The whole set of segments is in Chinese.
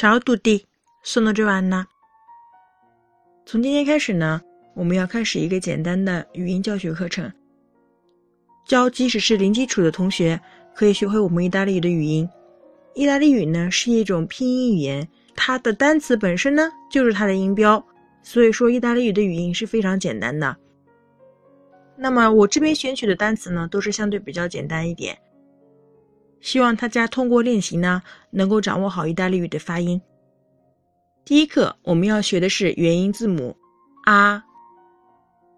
Ciao tutti, sono Giovanna。从今天开始呢，我们要开始一个简单的语音教学课程，教即使是零基础的同学可以学会我们意大利语的语音。意大利语呢是一种拼音语言，它的单词本身呢就是它的音标，所以说意大利语的语音是非常简单的。那么我这边选取的单词呢都是相对比较简单一点。希望大家通过练习呢，能够掌握好意大利语的发音。第一课我们要学的是元音字母 “a”。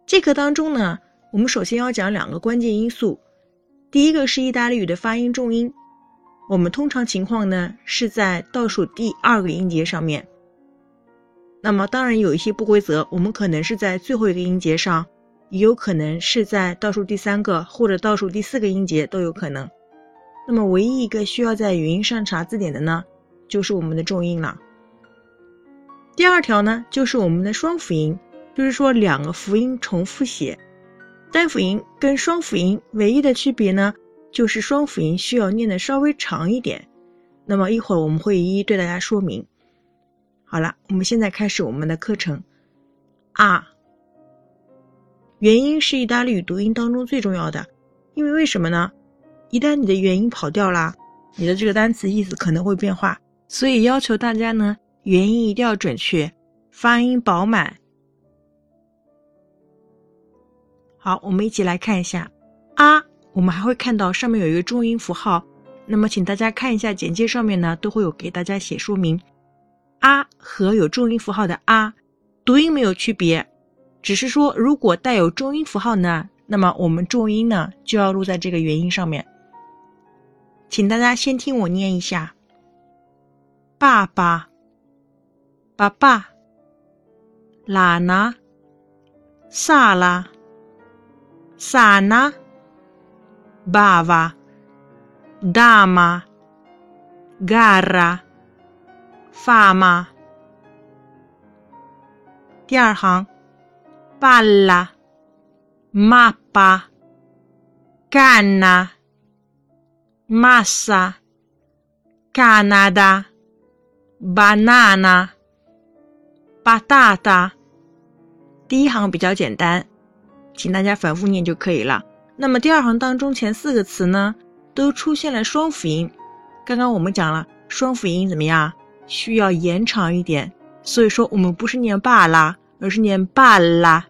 这课当中呢，我们首先要讲两个关键因素。第一个是意大利语的发音重音，我们通常情况呢是在倒数第二个音节上面。那么当然有一些不规则，我们可能是在最后一个音节上，也有可能是在倒数第三个或者倒数第四个音节都有可能。那么，唯一一个需要在语音上查字典的呢，就是我们的重音了。第二条呢，就是我们的双辅音，就是说两个辅音重复写。单辅音跟双辅音唯一的区别呢，就是双辅音需要念的稍微长一点。那么一会儿我们会一一对大家说明。好了，我们现在开始我们的课程。啊，元音是意大利语读音当中最重要的，因为为什么呢？一旦你的元音跑掉啦，你的这个单词意思可能会变化，所以要求大家呢，元音一定要准确，发音饱满。好，我们一起来看一下啊，我们还会看到上面有一个重音符号，那么请大家看一下简介上面呢，都会有给大家写说明，啊和有重音符号的啊，读音没有区别，只是说如果带有重音符号呢，那么我们重音呢就要录在这个元音上面。请大家先听我念一下：爸爸、爸爸、拉娜、萨拉、萨娜、爸爸、大妈、gara、发妈。第二行：palla、mappa、canna。Massa, Canada, banana, patata。第一行比较简单，请大家反复念就可以了。那么第二行当中前四个词呢，都出现了双辅音。刚刚我们讲了双辅音怎么样，需要延长一点。所以说我们不是念爸啦，而是念爸啦，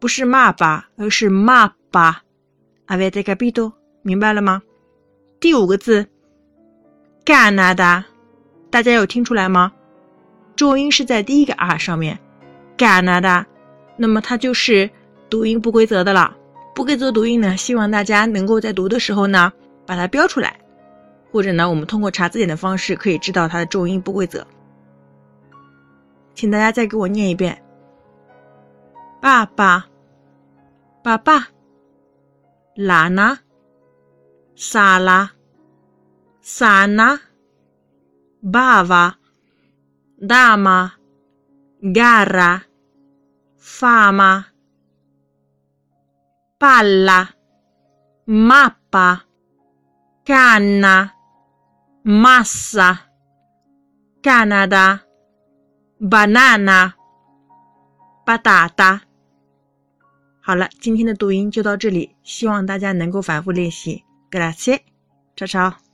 不是骂爸，而是骂爸。Avete capito？明白了吗？第五个字，Canada，大。家有听出来吗？重音是在第一个 R 上面，Canada，那么它就是读音不规则的了。不规则读音呢，希望大家能够在读的时候呢，把它标出来，或者呢，我们通过查字典的方式可以知道它的重音不规则。请大家再给我念一遍：爸爸，爸爸，sala, sana, bava, dama, gara, fama, palla, mappa, canna, massa, Canada, banana, patata。好了，今天的读音就到这里，希望大家能够反复练习。Grazie. Ciao ciao.